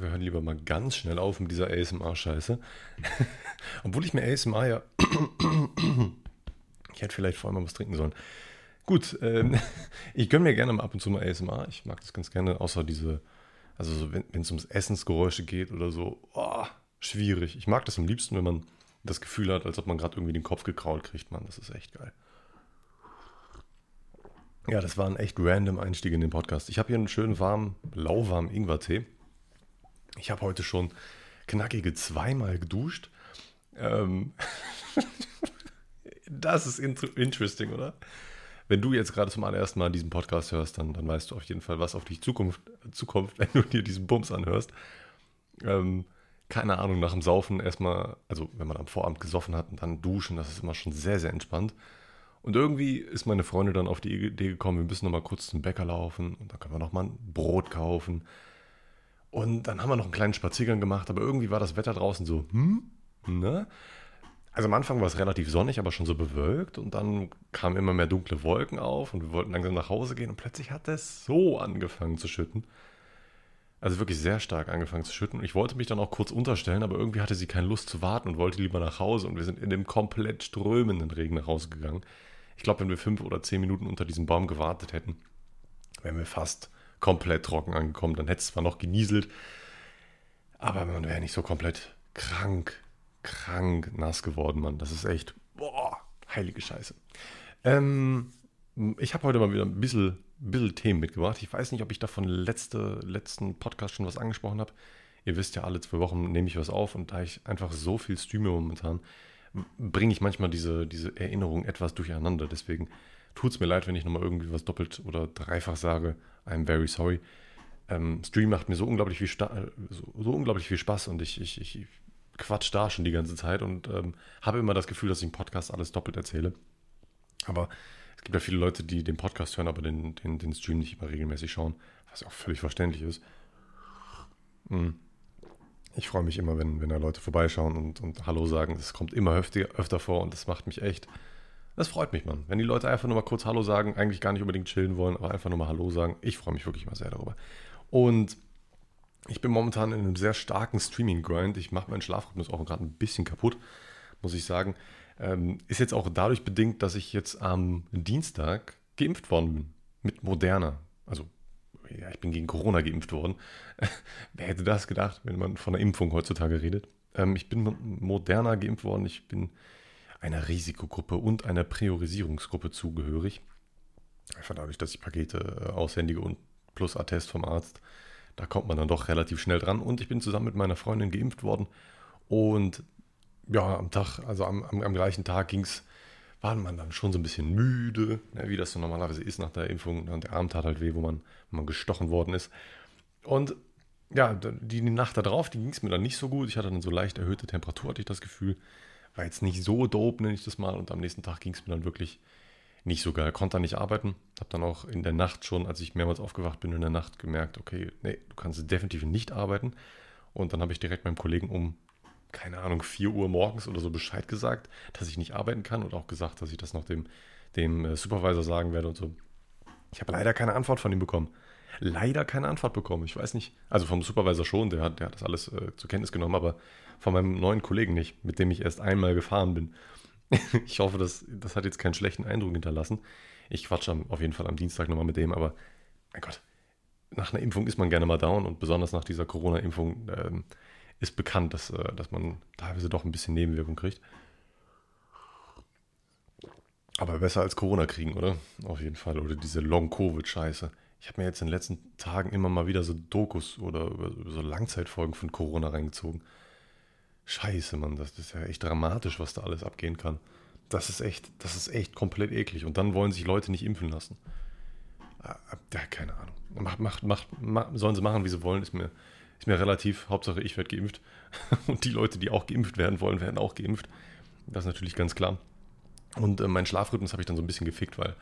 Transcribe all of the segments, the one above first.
wir hören lieber mal ganz schnell auf mit dieser ASMR-Scheiße. Obwohl ich mir ASMR ja. ich hätte vielleicht vorher mal was trinken sollen. Gut, ähm, ich gönne mir gerne mal ab und zu mal ASMR. Ich mag das ganz gerne, außer diese, also so, wenn es ums Essensgeräusche geht oder so, oh, schwierig. Ich mag das am liebsten, wenn man das Gefühl hat, als ob man gerade irgendwie den Kopf gekrault kriegt, man. Das ist echt geil. Ja, das war ein echt random Einstieg in den Podcast. Ich habe hier einen schönen warmen, lauwarmen Ingwertee. Ich habe heute schon knackige zweimal geduscht. Ähm das ist interesting, oder? Wenn du jetzt gerade zum allerersten Mal diesen Podcast hörst, dann, dann weißt du auf jeden Fall, was auf dich Zukunft, zukommt, wenn du dir diesen Bums anhörst. Ähm, keine Ahnung, nach dem Saufen erstmal, also wenn man am Vorabend gesoffen hat und dann duschen, das ist immer schon sehr, sehr entspannt. Und irgendwie ist meine Freundin dann auf die Idee gekommen, wir müssen noch mal kurz zum Bäcker laufen und dann können wir noch mal ein Brot kaufen. Und dann haben wir noch einen kleinen Spaziergang gemacht, aber irgendwie war das Wetter draußen so, hm, ne? Also am Anfang war es relativ sonnig, aber schon so bewölkt und dann kamen immer mehr dunkle Wolken auf und wir wollten langsam nach Hause gehen und plötzlich hat es so angefangen zu schütten. Also wirklich sehr stark angefangen zu schütten. Und ich wollte mich dann auch kurz unterstellen, aber irgendwie hatte sie keine Lust zu warten und wollte lieber nach Hause und wir sind in dem komplett strömenden Regen nach Hause gegangen. Ich glaube, wenn wir fünf oder zehn Minuten unter diesem Baum gewartet hätten, wären wir fast komplett trocken angekommen. Dann hätte es zwar noch genieselt, aber man wäre nicht so komplett krank, krank nass geworden, Mann. Das ist echt, boah, heilige Scheiße. Ähm, ich habe heute mal wieder ein bisschen, bisschen Themen mitgebracht. Ich weiß nicht, ob ich davon letzte, letzten Podcast schon was angesprochen habe. Ihr wisst ja, alle zwei Wochen nehme ich was auf und da ich einfach so viel streame momentan, bringe ich manchmal diese, diese Erinnerung etwas durcheinander. Deswegen tut es mir leid, wenn ich nochmal irgendwie was doppelt oder dreifach sage. I'm very sorry. Ähm, Stream macht mir so unglaublich viel, so, so, unglaublich viel Spaß und ich, ich, ich quatsch da schon die ganze Zeit und ähm, habe immer das Gefühl, dass ich im Podcast alles doppelt erzähle. Aber es gibt ja viele Leute, die den Podcast hören, aber den, den, den Stream nicht immer regelmäßig schauen, was auch völlig verständlich ist. Mhm ich freue mich immer, wenn, wenn da Leute vorbeischauen und, und Hallo sagen. Das kommt immer öfter, öfter vor und das macht mich echt. Das freut mich, Mann. Wenn die Leute einfach nur mal kurz Hallo sagen, eigentlich gar nicht unbedingt chillen wollen, aber einfach nur mal Hallo sagen. Ich freue mich wirklich mal sehr darüber. Und ich bin momentan in einem sehr starken Streaming-Grind. Ich mache meinen Schlafrhythmus auch gerade ein bisschen kaputt, muss ich sagen. Ähm, ist jetzt auch dadurch bedingt, dass ich jetzt am Dienstag geimpft worden bin. Mit Moderna. Also ja, ich bin gegen Corona geimpft worden. Wer hätte das gedacht, wenn man von einer Impfung heutzutage redet? Ähm, ich bin moderner geimpft worden. Ich bin einer Risikogruppe und einer Priorisierungsgruppe zugehörig. Einfach dadurch, dass ich Pakete äh, aushändige und plus Attest vom Arzt. Da kommt man dann doch relativ schnell dran. Und ich bin zusammen mit meiner Freundin geimpft worden. Und ja, am Tag, also am, am, am gleichen Tag ging es war man dann schon so ein bisschen müde, ne, wie das so normalerweise ist nach der Impfung. Und der Arm tat halt weh, wo man, wo man gestochen worden ist. Und ja, die, die Nacht darauf, die ging es mir dann nicht so gut. Ich hatte dann so leicht erhöhte Temperatur, hatte ich das Gefühl. War jetzt nicht so dope, nenne ich das mal. Und am nächsten Tag ging es mir dann wirklich nicht so geil. Konnte dann nicht arbeiten. Habe dann auch in der Nacht schon, als ich mehrmals aufgewacht bin in der Nacht, gemerkt, okay, nee, du kannst definitiv nicht arbeiten. Und dann habe ich direkt meinem Kollegen um keine Ahnung, 4 Uhr morgens oder so Bescheid gesagt, dass ich nicht arbeiten kann und auch gesagt, dass ich das noch dem, dem äh, Supervisor sagen werde und so. Ich habe leider keine Antwort von ihm bekommen. Leider keine Antwort bekommen. Ich weiß nicht, also vom Supervisor schon, der hat, der hat das alles äh, zur Kenntnis genommen, aber von meinem neuen Kollegen nicht, mit dem ich erst einmal gefahren bin. ich hoffe, das, das hat jetzt keinen schlechten Eindruck hinterlassen. Ich quatsche auf jeden Fall am Dienstag nochmal mit dem, aber mein Gott, nach einer Impfung ist man gerne mal down und besonders nach dieser Corona-Impfung ähm, ist bekannt, dass, äh, dass man teilweise doch ein bisschen Nebenwirkung kriegt. Aber besser als Corona kriegen, oder? Auf jeden Fall. Oder diese Long-Covid-Scheiße. Ich habe mir jetzt in den letzten Tagen immer mal wieder so Dokus oder so Langzeitfolgen von Corona reingezogen. Scheiße, Mann, das ist ja echt dramatisch, was da alles abgehen kann. Das ist echt, das ist echt komplett eklig. Und dann wollen sich Leute nicht impfen lassen. Ah, ja, keine Ahnung. Macht, macht, macht, sollen sie machen, wie sie wollen, ist mir, ist mir relativ, Hauptsache ich werde geimpft. Und die Leute, die auch geimpft werden wollen, werden auch geimpft. Das ist natürlich ganz klar. Und äh, meinen Schlafrhythmus habe ich dann so ein bisschen gefickt, weil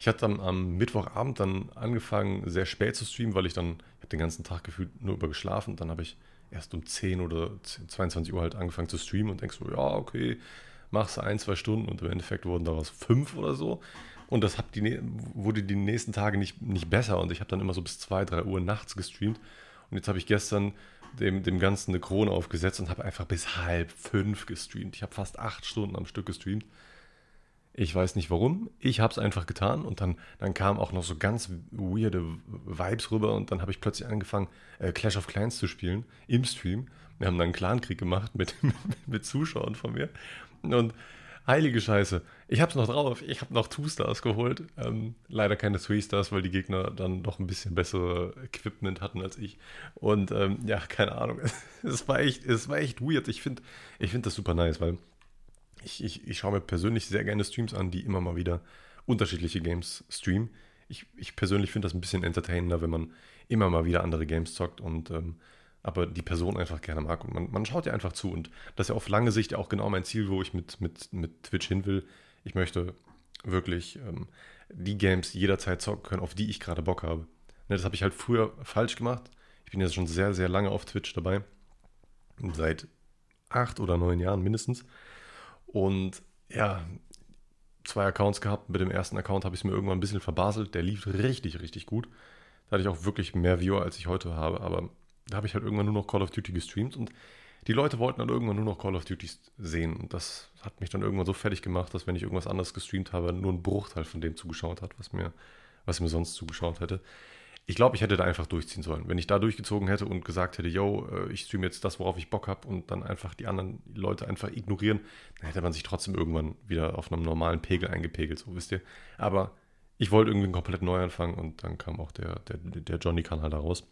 ich hatte dann am Mittwochabend dann angefangen, sehr spät zu streamen, weil ich dann, ich den ganzen Tag gefühlt nur über geschlafen. Dann habe ich erst um 10 oder 10, 22 Uhr halt angefangen zu streamen und denkst so, ja, okay, machst ein, zwei Stunden und im Endeffekt wurden daraus fünf oder so. Und das die, wurde die nächsten Tage nicht, nicht besser und ich habe dann immer so bis 2, 3 Uhr nachts gestreamt und jetzt habe ich gestern dem, dem Ganzen eine Krone aufgesetzt und habe einfach bis halb fünf gestreamt. Ich habe fast acht Stunden am Stück gestreamt. Ich weiß nicht warum. Ich habe es einfach getan und dann, dann kamen auch noch so ganz weirde Vibes rüber und dann habe ich plötzlich angefangen, äh, Clash of Clans zu spielen im Stream. Wir haben dann einen Clankrieg gemacht mit, mit, Zuschauern von mir. Und heilige Scheiße, ich habe es noch drauf. Ich habe noch Two Stars geholt. Ähm, leider keine Three Stars, weil die Gegner dann doch ein bisschen bessere Equipment hatten als ich. Und ähm, ja, keine Ahnung. es, war echt, war echt weird. Ich finde ich find das super nice, weil ich, ich, ich schaue mir persönlich sehr gerne Streams an, die immer mal wieder unterschiedliche Games streamen. Ich, ich persönlich finde das ein bisschen entertainender, wenn man immer mal wieder andere Games zockt und ähm, aber die Person einfach gerne mag und man, man schaut ja einfach zu und das ist ja auf lange Sicht auch genau mein Ziel, wo ich mit, mit, mit Twitch hin will. Ich möchte wirklich ähm, die Games jederzeit zocken können, auf die ich gerade Bock habe. Ne, das habe ich halt früher falsch gemacht. Ich bin jetzt schon sehr, sehr lange auf Twitch dabei. Seit acht oder neun Jahren mindestens. Und ja, zwei Accounts gehabt. Mit dem ersten Account habe ich es mir irgendwann ein bisschen verbaselt. Der lief richtig, richtig gut. Da hatte ich auch wirklich mehr Viewer, als ich heute habe. Aber da habe ich halt irgendwann nur noch Call of Duty gestreamt und die Leute wollten dann irgendwann nur noch Call of Duty sehen. Und das hat mich dann irgendwann so fertig gemacht, dass wenn ich irgendwas anderes gestreamt habe, nur ein Bruchteil von dem zugeschaut hat, was mir, was mir sonst zugeschaut hätte. Ich glaube, ich hätte da einfach durchziehen sollen. Wenn ich da durchgezogen hätte und gesagt hätte, yo, äh, ich streame jetzt das, worauf ich Bock habe und dann einfach die anderen Leute einfach ignorieren, dann hätte man sich trotzdem irgendwann wieder auf einem normalen Pegel eingepegelt, so wisst ihr. Aber ich wollte irgendwie einen komplett Neuanfang und dann kam auch der, der, der Johnny-Kanal da raus.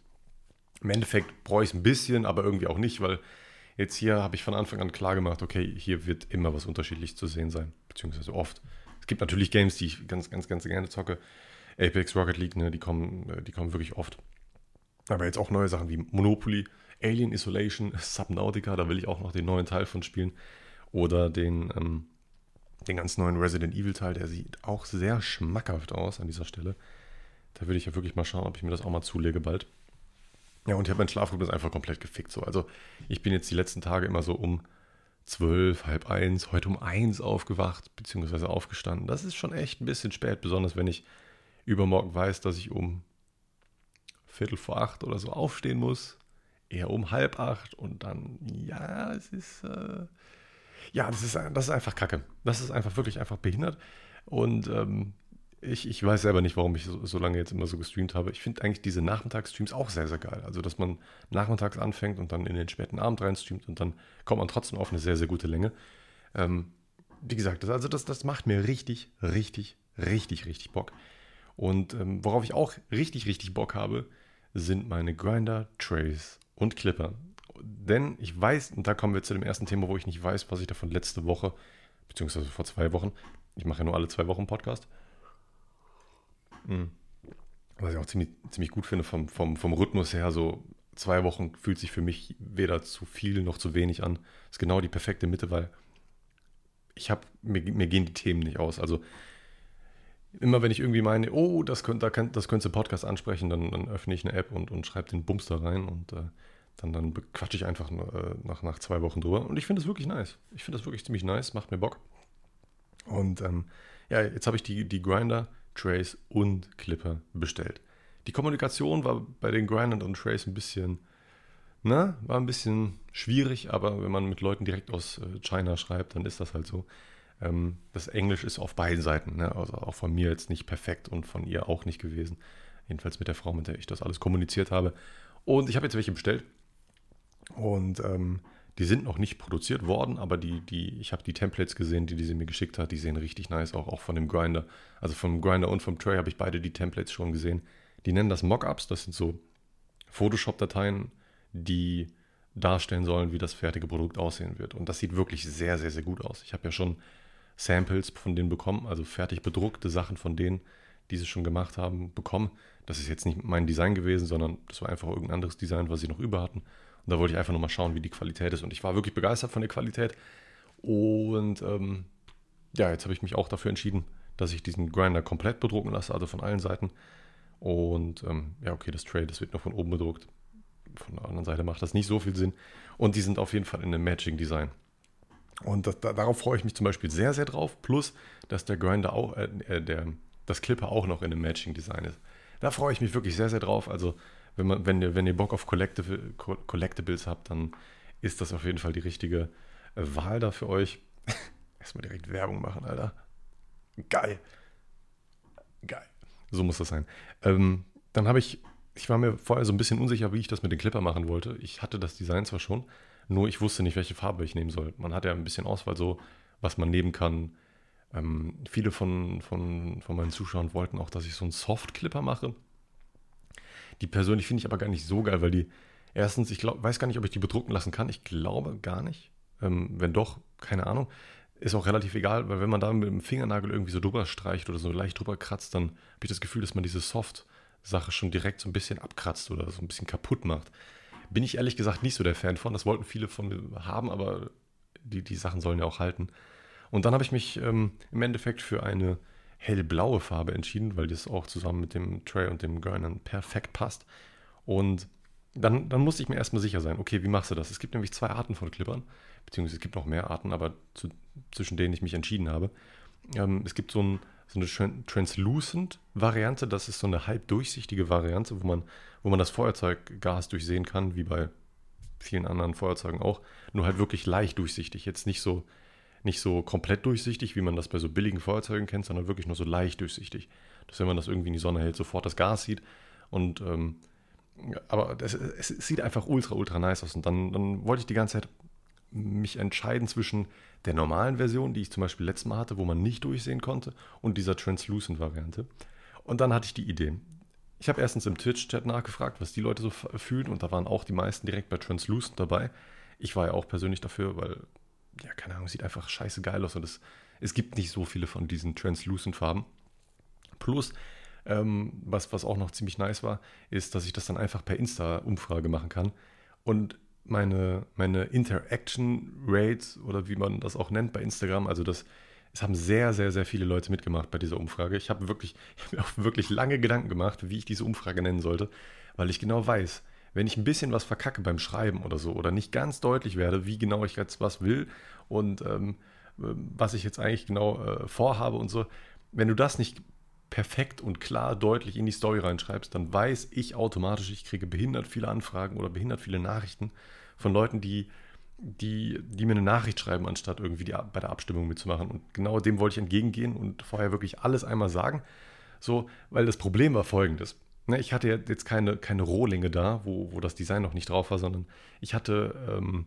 Im Endeffekt brauche ich es ein bisschen, aber irgendwie auch nicht, weil jetzt hier habe ich von Anfang an klar gemacht, okay, hier wird immer was unterschiedlich zu sehen sein, beziehungsweise oft. Es gibt natürlich Games, die ich ganz, ganz, ganz gerne zocke. Apex, Rocket League, ne, die kommen, äh, die kommen wirklich oft. Aber jetzt auch neue Sachen wie Monopoly, Alien Isolation, Subnautica, da will ich auch noch den neuen Teil von spielen. Oder den, ähm, den ganz neuen Resident Evil Teil, der sieht auch sehr schmackhaft aus an dieser Stelle. Da würde ich ja wirklich mal schauen, ob ich mir das auch mal zulege bald. Ja, und ich habe meinen Schlafrhythmus einfach komplett gefickt. So. Also ich bin jetzt die letzten Tage immer so um zwölf, halb eins, heute um eins aufgewacht, beziehungsweise aufgestanden. Das ist schon echt ein bisschen spät, besonders wenn ich übermorgen weiß, dass ich um Viertel vor acht oder so aufstehen muss. Eher um halb acht und dann, ja, es ist, äh, ja, das ist, das ist einfach kacke. Das ist einfach wirklich einfach behindert. Und ähm, ich, ich weiß selber nicht, warum ich so, so lange jetzt immer so gestreamt habe. Ich finde eigentlich diese Nachmittagsstreams auch sehr, sehr geil. Also, dass man nachmittags anfängt und dann in den späten Abend reinstreamt und dann kommt man trotzdem auf eine sehr, sehr gute Länge. Ähm, wie gesagt, das, also das, das macht mir richtig, richtig, richtig, richtig Bock. Und ähm, worauf ich auch richtig, richtig Bock habe, sind meine Grinder, Trays und Clipper. Denn ich weiß, und da kommen wir zu dem ersten Thema, wo ich nicht weiß, was ich davon letzte Woche, beziehungsweise vor zwei Wochen, ich mache ja nur alle zwei Wochen Podcast, Mhm. Was ich auch ziemlich, ziemlich gut finde vom, vom, vom Rhythmus her, so zwei Wochen fühlt sich für mich weder zu viel noch zu wenig an. Ist genau die perfekte Mitte, weil ich habe, mir, mir gehen die Themen nicht aus. Also immer wenn ich irgendwie meine, oh, das könnte, da das könntest du Podcast ansprechen, dann, dann öffne ich eine App und, und schreibe den Bums da rein und äh, dann, dann quatsche ich einfach äh, nach, nach zwei Wochen drüber. Und ich finde das wirklich nice. Ich finde das wirklich ziemlich nice, macht mir Bock. Und ähm, ja, jetzt habe ich die, die Grinder Trace und Clipper bestellt. Die Kommunikation war bei den Grindern und Trace ein bisschen, ne, war ein bisschen schwierig, aber wenn man mit Leuten direkt aus äh, China schreibt, dann ist das halt so. Ähm, das Englisch ist auf beiden Seiten, ne, also auch von mir jetzt nicht perfekt und von ihr auch nicht gewesen. Jedenfalls mit der Frau, mit der ich das alles kommuniziert habe. Und ich habe jetzt welche bestellt. Und ähm, die sind noch nicht produziert worden, aber die, die, ich habe die Templates gesehen, die, die sie mir geschickt hat. Die sehen richtig nice, auch, auch von dem Grinder. Also vom Grinder und vom Tray habe ich beide die Templates schon gesehen. Die nennen das Mockups. Das sind so Photoshop-Dateien, die darstellen sollen, wie das fertige Produkt aussehen wird. Und das sieht wirklich sehr, sehr, sehr gut aus. Ich habe ja schon Samples von denen bekommen, also fertig bedruckte Sachen von denen, die sie schon gemacht haben, bekommen. Das ist jetzt nicht mein Design gewesen, sondern das war einfach irgendein anderes Design, was sie noch über hatten. Und da wollte ich einfach nur mal schauen, wie die Qualität ist. Und ich war wirklich begeistert von der Qualität. Und ähm, ja, jetzt habe ich mich auch dafür entschieden, dass ich diesen Grinder komplett bedrucken lasse, also von allen Seiten. Und ähm, ja, okay, das Tray, das wird noch von oben bedruckt. Von der anderen Seite macht das nicht so viel Sinn. Und die sind auf jeden Fall in einem Matching-Design. Und das, da, darauf freue ich mich zum Beispiel sehr, sehr drauf. Plus, dass der Grinder auch, äh, äh der, das Clipper auch noch in einem Matching-Design ist. da freue ich mich wirklich sehr, sehr drauf. Also, wenn, man, wenn, ihr, wenn ihr Bock auf Collectible, Collectibles habt, dann ist das auf jeden Fall die richtige äh, Wahl da für euch. Erstmal direkt Werbung machen, Alter. Geil. Geil. So muss das sein. Ähm, dann habe ich, ich war mir vorher so ein bisschen unsicher, wie ich das mit den Clipper machen wollte. Ich hatte das Design zwar schon, nur ich wusste nicht, welche Farbe ich nehmen soll. Man hat ja ein bisschen Auswahl so, was man nehmen kann. Ähm, viele von, von, von meinen Zuschauern wollten auch, dass ich so einen Soft-Clipper mache. Die persönlich finde ich aber gar nicht so geil, weil die, erstens, ich glaub, weiß gar nicht, ob ich die bedrucken lassen kann. Ich glaube gar nicht. Ähm, wenn doch, keine Ahnung. Ist auch relativ egal, weil wenn man da mit dem Fingernagel irgendwie so drüber streicht oder so leicht drüber kratzt, dann habe ich das Gefühl, dass man diese Soft-Sache schon direkt so ein bisschen abkratzt oder so ein bisschen kaputt macht. Bin ich ehrlich gesagt nicht so der Fan von. Das wollten viele von mir haben, aber die, die Sachen sollen ja auch halten. Und dann habe ich mich ähm, im Endeffekt für eine hellblaue Farbe entschieden, weil das auch zusammen mit dem Tray und dem Gurnern perfekt passt. Und dann, dann musste ich mir erstmal sicher sein, okay, wie machst du das? Es gibt nämlich zwei Arten von Clippern, beziehungsweise es gibt noch mehr Arten, aber zu, zwischen denen ich mich entschieden habe. Ähm, es gibt so, ein, so eine Translucent-Variante, das ist so eine halb durchsichtige Variante, wo man, wo man das Feuerzeuggas durchsehen kann, wie bei vielen anderen Feuerzeugen auch, nur halt wirklich leicht durchsichtig. Jetzt nicht so, nicht so komplett durchsichtig, wie man das bei so billigen Feuerzeugen kennt, sondern wirklich nur so leicht durchsichtig. Dass wenn man das irgendwie in die Sonne hält, sofort das Gas sieht. Und ähm, aber das, es, sieht einfach ultra, ultra nice aus. Und dann, dann wollte ich die ganze Zeit mich entscheiden zwischen der normalen Version, die ich zum Beispiel letztes Mal hatte, wo man nicht durchsehen konnte, und dieser Translucent-Variante. Und dann hatte ich die Idee. Ich habe erstens im Twitch-Chat nachgefragt, was die Leute so fühlen, und da waren auch die meisten direkt bei Translucent dabei. Ich war ja auch persönlich dafür, weil, ja, keine Ahnung, sieht einfach scheiße geil aus und es, es gibt nicht so viele von diesen Translucent-Farben. Plus, ähm, was, was auch noch ziemlich nice war, ist, dass ich das dann einfach per Insta-Umfrage machen kann. Und meine, meine Interaction Rates oder wie man das auch nennt bei Instagram, also das, es haben sehr, sehr, sehr viele Leute mitgemacht bei dieser Umfrage. Ich habe wirklich, ich habe mir auch wirklich lange Gedanken gemacht, wie ich diese Umfrage nennen sollte, weil ich genau weiß, wenn ich ein bisschen was verkacke beim Schreiben oder so oder nicht ganz deutlich werde, wie genau ich jetzt was will und ähm, was ich jetzt eigentlich genau äh, vorhabe und so, wenn du das nicht perfekt und klar deutlich in die Story reinschreibst, dann weiß ich automatisch, ich kriege behindert viele Anfragen oder behindert viele Nachrichten von Leuten, die, die, die mir eine Nachricht schreiben, anstatt irgendwie die, bei der Abstimmung mitzumachen. Und genau dem wollte ich entgegengehen und vorher wirklich alles einmal sagen. So, weil das Problem war folgendes. Ne, ich hatte jetzt keine, keine Rohlinge da, wo, wo das Design noch nicht drauf war, sondern ich hatte ähm,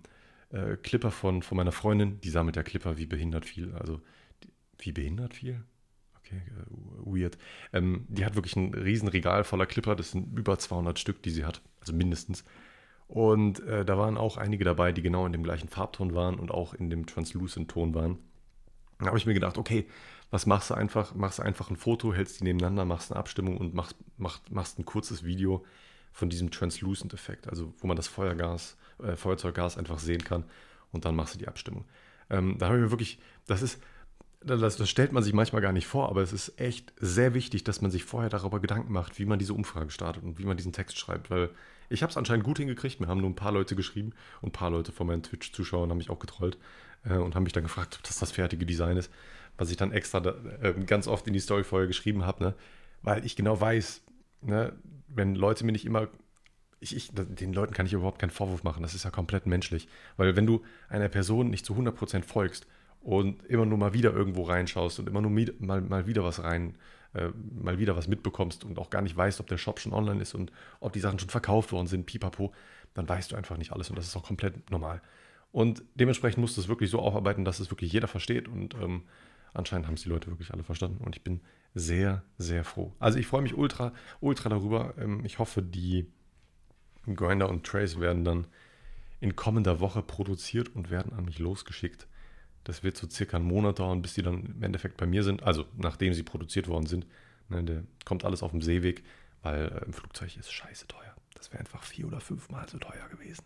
äh, Clipper von, von meiner Freundin, die sammelt ja Clipper wie behindert viel. Also, die, wie behindert viel? Äh, weird. Ähm, die hat wirklich ein Riesenregal voller Clipper. Das sind über 200 Stück, die sie hat. Also mindestens. Und äh, da waren auch einige dabei, die genau in dem gleichen Farbton waren und auch in dem Translucent-Ton waren. Da habe ich mir gedacht, okay, was machst du einfach? Machst du einfach ein Foto, hältst die nebeneinander, machst eine Abstimmung und machst, machst, machst ein kurzes Video von diesem Translucent-Effekt, also wo man das Feuergas, äh, Feuerzeuggas einfach sehen kann und dann machst du die Abstimmung. Ähm, da habe ich mir wirklich, das ist, das, das, stellt man sich manchmal gar nicht vor, aber es ist echt sehr wichtig, dass man sich vorher darüber Gedanken macht, wie man diese Umfrage startet und wie man diesen Text schreibt, weil ich habe es anscheinend gut hingekriegt. Mir haben nur ein paar Leute geschrieben und ein paar Leute von meinen Twitch-Zuschauern haben mich auch getrollt äh, und haben mich dann gefragt, ob das das fertige Design ist, was ich dann extra da, äh, ganz oft in die Story vorher geschrieben habe, ne? weil ich genau weiß, ne, wenn Leute mir nicht immer ich, ich, den Leuten kann ich überhaupt keinen Vorwurf machen. Das ist ja komplett menschlich. Weil wenn du einer Person nicht zu 100% folgst und immer nur mal wieder irgendwo reinschaust und immer nur mal, mal wieder was rein, äh, mal wieder was mitbekommst und auch gar nicht weißt, ob der Shop schon online ist und ob die Sachen schon verkauft worden sind, pipapo, dann weißt du einfach nicht alles und das ist auch komplett normal. Und dementsprechend musst du es wirklich so aufarbeiten, dass es wirklich jeder versteht und ähm, anscheinend haben es die Leute wirklich alle verstanden und ich bin sehr, sehr froh. Also ich freue mich ultra, ultra darüber. Ähm, ich hoffe, die Grinder und Trace werden dann in kommender Woche produziert und werden an mich losgeschickt. Das wird so circa einen Monat dauern, bis die dann im Endeffekt bei mir sind. Also nachdem sie produziert worden sind. Ne, der kommt alles auf dem Seeweg, weil äh, im Flugzeug ist scheiße teuer. Das wäre einfach vier oder fünfmal so teuer gewesen.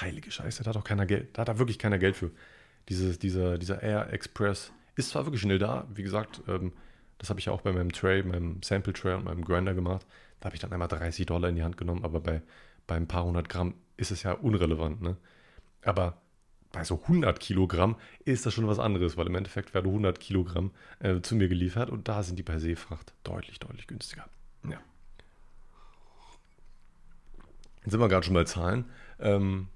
Heilige Scheiße, da hat auch keiner Geld. Da hat da wirklich keiner Geld für. Dieses, dieser, dieser Air Express ist zwar wirklich schnell da, wie gesagt, ähm, das habe ich ja auch bei meinem Tray, meinem Sample Tray und meinem Grinder gemacht. Da habe ich dann einmal 30 Dollar in die Hand genommen, aber bei, bei ein paar hundert Gramm ist es ja unrelevant. Ne? Aber bei so 100 Kilogramm ist das schon was anderes, weil im Endeffekt werden 100 Kilogramm äh, zu mir geliefert und da sind die bei Seefracht deutlich, deutlich günstiger. Ja. Jetzt sind wir gerade schon bei Zahlen. Ähm,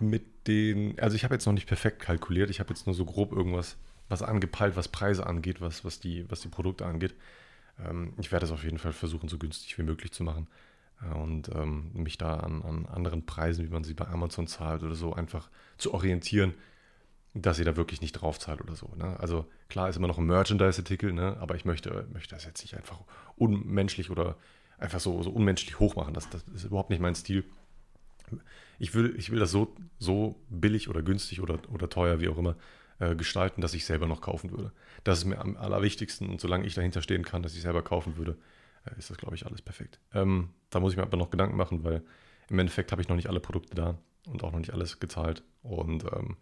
mit den, also ich habe jetzt noch nicht perfekt kalkuliert, ich habe jetzt nur so grob irgendwas, was angepeilt, was Preise angeht, was, was, die, was die Produkte angeht. Ähm, ich werde es auf jeden Fall versuchen, so günstig wie möglich zu machen und ähm, mich da an, an anderen Preisen, wie man sie bei Amazon zahlt oder so, einfach zu orientieren, dass ihr da wirklich nicht drauf zahlt oder so. Ne? Also klar ist immer noch ein Merchandise-Artikel, ne? aber ich möchte, möchte das jetzt nicht einfach unmenschlich oder einfach so, so unmenschlich hoch machen. Das, das ist überhaupt nicht mein Stil. Ich will, ich will das so, so billig oder günstig oder, oder teuer, wie auch immer, äh, gestalten, dass ich selber noch kaufen würde. Das ist mir am allerwichtigsten und solange ich dahinter stehen kann, dass ich selber kaufen würde, ist das, glaube ich, alles perfekt. Ähm, da muss ich mir aber noch Gedanken machen, weil im Endeffekt habe ich noch nicht alle Produkte da und auch noch nicht alles gezahlt. Und ähm,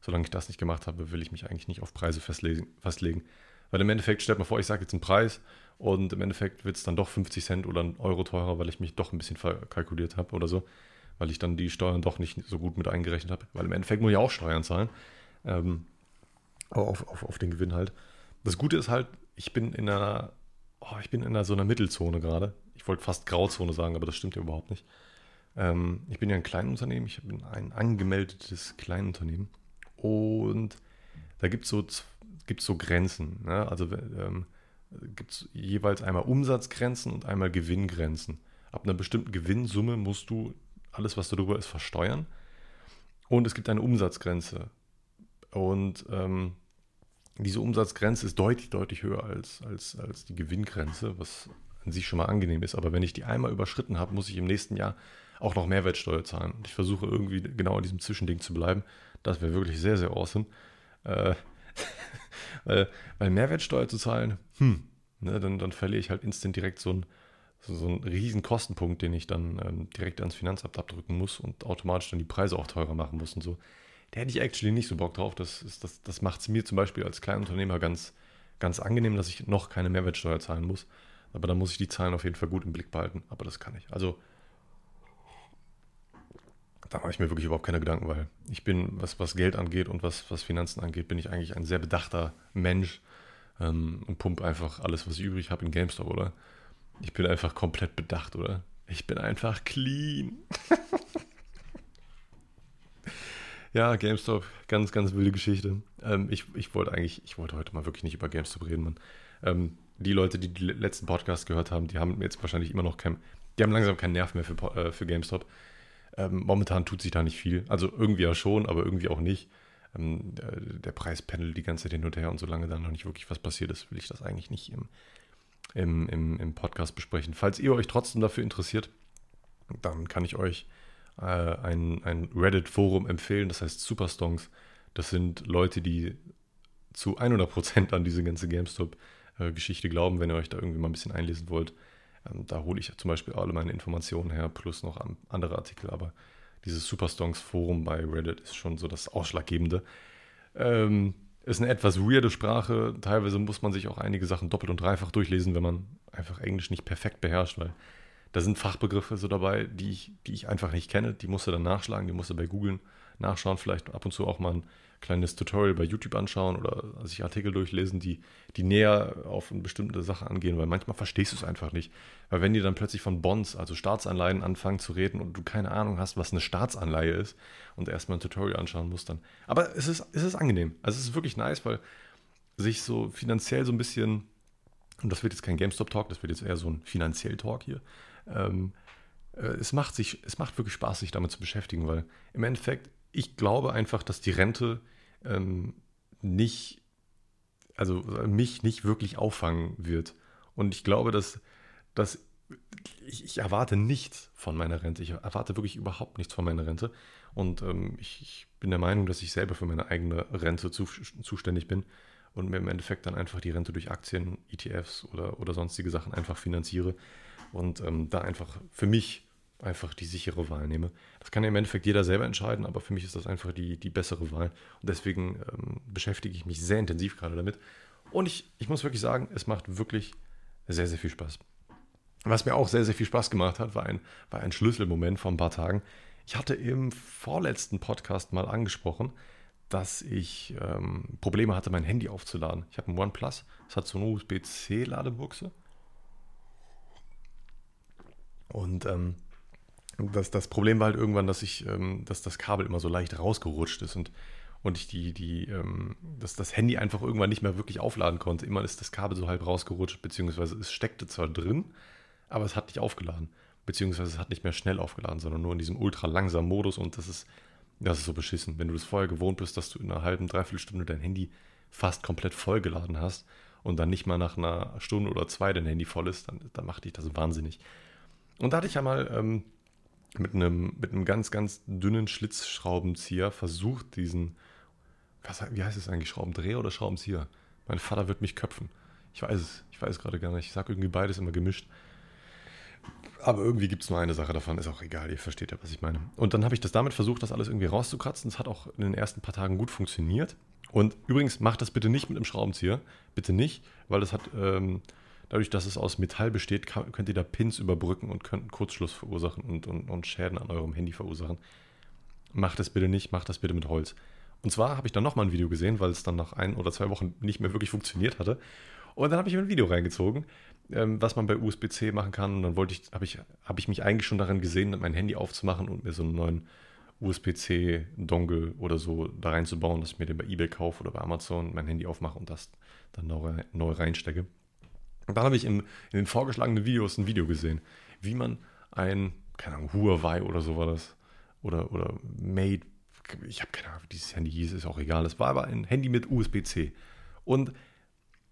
solange ich das nicht gemacht habe, will ich mich eigentlich nicht auf Preise festlegen. festlegen. Weil im Endeffekt, stellt mir vor, ich sage jetzt einen Preis und im Endeffekt wird es dann doch 50 Cent oder ein Euro teurer, weil ich mich doch ein bisschen verkalkuliert habe oder so. Weil ich dann die Steuern doch nicht so gut mit eingerechnet habe. Weil im Endeffekt muss ich auch Steuern zahlen. Ähm, auf, auf, auf den Gewinn halt. Das Gute ist halt, ich bin in einer, oh, ich bin in so einer Mittelzone gerade. Ich wollte fast Grauzone sagen, aber das stimmt ja überhaupt nicht. Ähm, ich bin ja ein Kleinunternehmen, ich bin ein angemeldetes Kleinunternehmen. Und da gibt es so, gibt's so Grenzen. Ne? Also ähm, gibt es jeweils einmal Umsatzgrenzen und einmal Gewinngrenzen. Ab einer bestimmten Gewinnsumme musst du alles, was darüber ist, versteuern. Und es gibt eine Umsatzgrenze. Und ähm, diese Umsatzgrenze ist deutlich, deutlich höher als, als, als die Gewinngrenze, was an sich schon mal angenehm ist. Aber wenn ich die einmal überschritten habe, muss ich im nächsten Jahr auch noch Mehrwertsteuer zahlen. Und ich versuche irgendwie genau in diesem Zwischending zu bleiben. Das wäre wirklich sehr, sehr awesome. Äh, weil, weil, Mehrwertsteuer zu zahlen, hm, ne, dann, dann verliere ich halt instant direkt so einen, so, so riesen Kostenpunkt, den ich dann ähm, direkt ans Finanzamt abdrücken muss und automatisch dann die Preise auch teurer machen muss und so. Da hätte ich actually nicht so Bock drauf. Das, das, das macht es mir zum Beispiel als Kleinunternehmer ganz, ganz angenehm, dass ich noch keine Mehrwertsteuer zahlen muss. Aber da muss ich die Zahlen auf jeden Fall gut im Blick behalten. Aber das kann ich. Also da mache ich mir wirklich überhaupt keine Gedanken, weil ich bin, was, was Geld angeht und was, was Finanzen angeht, bin ich eigentlich ein sehr bedachter Mensch ähm, und pump einfach alles, was ich übrig habe, in GameStop, oder? Ich bin einfach komplett bedacht, oder? Ich bin einfach clean. ja, GameStop, ganz, ganz wilde Geschichte. Ähm, ich, ich wollte eigentlich, ich wollte heute mal wirklich nicht über GameStop reden, Mann. Ähm, die Leute, die die letzten Podcasts gehört haben, die haben jetzt wahrscheinlich immer noch kein, die haben langsam keinen Nerv mehr für, äh, für GameStop. Ähm, momentan tut sich da nicht viel. Also irgendwie ja schon, aber irgendwie auch nicht. Ähm, der, der Preis pendelt die ganze Zeit hin und her und solange da noch nicht wirklich was passiert ist, will ich das eigentlich nicht im, im, im, im Podcast besprechen. Falls ihr euch trotzdem dafür interessiert, dann kann ich euch äh, ein, ein Reddit-Forum empfehlen, das heißt Superstongs. Das sind Leute, die zu 100% an diese ganze GameStop-Geschichte glauben, wenn ihr euch da irgendwie mal ein bisschen einlesen wollt. Ähm, da hole ich zum Beispiel alle meine Informationen her, plus noch andere Artikel, aber dieses Superstongs-Forum bei Reddit ist schon so das Ausschlaggebende. Ähm, ist eine etwas weirde Sprache. Teilweise muss man sich auch einige Sachen doppelt und dreifach durchlesen, wenn man einfach Englisch nicht perfekt beherrscht, weil da sind Fachbegriffe so dabei, die ich, die ich einfach nicht kenne. Die musst du dann nachschlagen, die musst du bei Googlen nachschauen, vielleicht ab und zu auch mal ein kleines Tutorial bei YouTube anschauen oder sich Artikel durchlesen, die, die näher auf eine bestimmte Sache angehen, weil manchmal verstehst du es einfach nicht. Weil wenn die dann plötzlich von Bonds, also Staatsanleihen, anfangen zu reden und du keine Ahnung hast, was eine Staatsanleihe ist und erstmal ein Tutorial anschauen musst, dann. Aber es ist, es ist angenehm. Also es ist wirklich nice, weil sich so finanziell so ein bisschen, und das wird jetzt kein GameStop-Talk, das wird jetzt eher so ein finanziell Talk hier. Ähm, äh, es macht sich, es macht wirklich Spaß, sich damit zu beschäftigen, weil im Endeffekt, ich glaube einfach, dass die Rente ähm, nicht, also mich nicht wirklich auffangen wird. Und ich glaube, dass, dass ich, ich, erwarte nichts von meiner Rente. Ich erwarte wirklich überhaupt nichts von meiner Rente. Und ähm, ich, ich, bin der Meinung, dass ich selber für meine eigene Rente zu, zuständig bin und mir im Endeffekt dann einfach die Rente durch Aktien, ETFs oder, oder sonstige Sachen einfach finanziere und ähm, da einfach für mich einfach die sichere Wahl nehme. Das kann ja im Endeffekt jeder selber entscheiden, aber für mich ist das einfach die, die bessere Wahl. Und deswegen ähm, beschäftige ich mich sehr intensiv gerade damit. Und ich, ich muss wirklich sagen, es macht wirklich sehr, sehr viel Spaß. Was mir auch sehr, sehr viel Spaß gemacht hat, war ein, war ein Schlüsselmoment vor ein paar Tagen. Ich hatte im vorletzten Podcast mal angesprochen, dass ich ähm, Probleme hatte, mein Handy aufzuladen. Ich habe ein OnePlus, es hat so eine USB-C-Ladebuchse. Und ähm, das, das Problem war halt irgendwann, dass ich, ähm, dass das Kabel immer so leicht rausgerutscht ist und, und ich die, die, ähm, dass das Handy einfach irgendwann nicht mehr wirklich aufladen konnte. Immer ist das Kabel so halb rausgerutscht, beziehungsweise es steckte zwar drin, aber es hat nicht aufgeladen. Beziehungsweise es hat nicht mehr schnell aufgeladen, sondern nur in diesem ultra langsamen Modus und das ist, das ist so beschissen. Wenn du das vorher gewohnt bist, dass du in einer halben, dreiviertel Stunde dein Handy fast komplett vollgeladen hast und dann nicht mal nach einer Stunde oder zwei dein Handy voll ist, dann, dann macht dich das wahnsinnig. Und da hatte ich ja mal ähm, mit, einem, mit einem ganz, ganz dünnen Schlitzschraubenzieher versucht, diesen, was, wie heißt es eigentlich, Schraubendreher oder Schraubenzieher? Mein Vater wird mich köpfen. Ich weiß es, ich weiß gerade gar nicht. Ich sage irgendwie beides immer gemischt. Aber irgendwie gibt es nur eine Sache davon, ist auch egal, ihr versteht ja, was ich meine. Und dann habe ich das damit versucht, das alles irgendwie rauszukratzen. Es hat auch in den ersten paar Tagen gut funktioniert. Und übrigens, macht das bitte nicht mit einem Schraubenzieher. Bitte nicht, weil das hat, ähm, dadurch, dass es aus Metall besteht, könnt ihr da Pins überbrücken und könnt einen Kurzschluss verursachen und, und, und Schäden an eurem Handy verursachen. Macht das bitte nicht, macht das bitte mit Holz. Und zwar habe ich dann nochmal ein Video gesehen, weil es dann nach ein oder zwei Wochen nicht mehr wirklich funktioniert hatte. Und dann habe ich mir ein Video reingezogen, ähm, was man bei USB-C machen kann. Und dann wollte ich, habe ich, habe ich mich eigentlich schon darin gesehen, mein Handy aufzumachen und mir so einen neuen USB-C-Dongle oder so da reinzubauen, dass ich mir den bei eBay kaufe oder bei Amazon mein Handy aufmache und das dann neu reinstecke. Und dann habe ich in, in den vorgeschlagenen Videos ein Video gesehen, wie man ein, keine Ahnung, Huawei oder so war das, oder, oder Mate, ich habe keine Ahnung, wie dieses Handy hieß, ist auch egal. Es war aber ein Handy mit USB-C. Und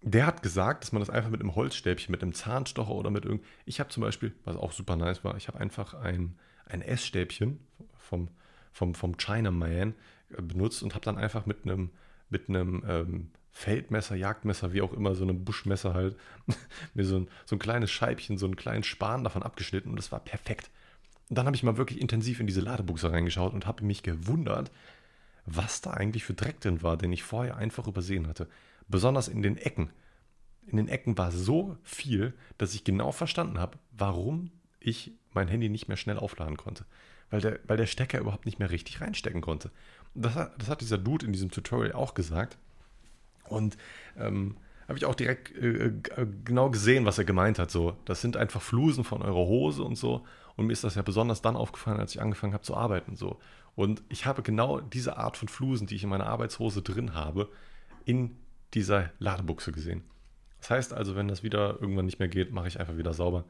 der hat gesagt, dass man das einfach mit einem Holzstäbchen, mit einem Zahnstocher oder mit irgend. Ich habe zum Beispiel, was auch super nice war, ich habe einfach ein, ein Essstäbchen vom, vom, vom Chinaman äh, benutzt und habe dann einfach mit einem, mit einem ähm, Feldmesser, Jagdmesser, wie auch immer, so einem Buschmesser halt, mir so ein, so ein kleines Scheibchen, so einen kleinen Span davon abgeschnitten und das war perfekt. Und dann habe ich mal wirklich intensiv in diese Ladebuchse reingeschaut und habe mich gewundert, was da eigentlich für Dreck drin war, den ich vorher einfach übersehen hatte. Besonders in den Ecken. In den Ecken war so viel, dass ich genau verstanden habe, warum ich mein Handy nicht mehr schnell aufladen konnte. Weil der, weil der Stecker überhaupt nicht mehr richtig reinstecken konnte. Das hat, das hat dieser Dude in diesem Tutorial auch gesagt. Und ähm, habe ich auch direkt äh, äh, genau gesehen, was er gemeint hat. So, das sind einfach Flusen von eurer Hose und so. Und mir ist das ja besonders dann aufgefallen, als ich angefangen habe zu arbeiten. So. Und ich habe genau diese Art von Flusen, die ich in meiner Arbeitshose drin habe, in dieser Ladebuchse gesehen. Das heißt also, wenn das wieder irgendwann nicht mehr geht, mache ich einfach wieder sauber.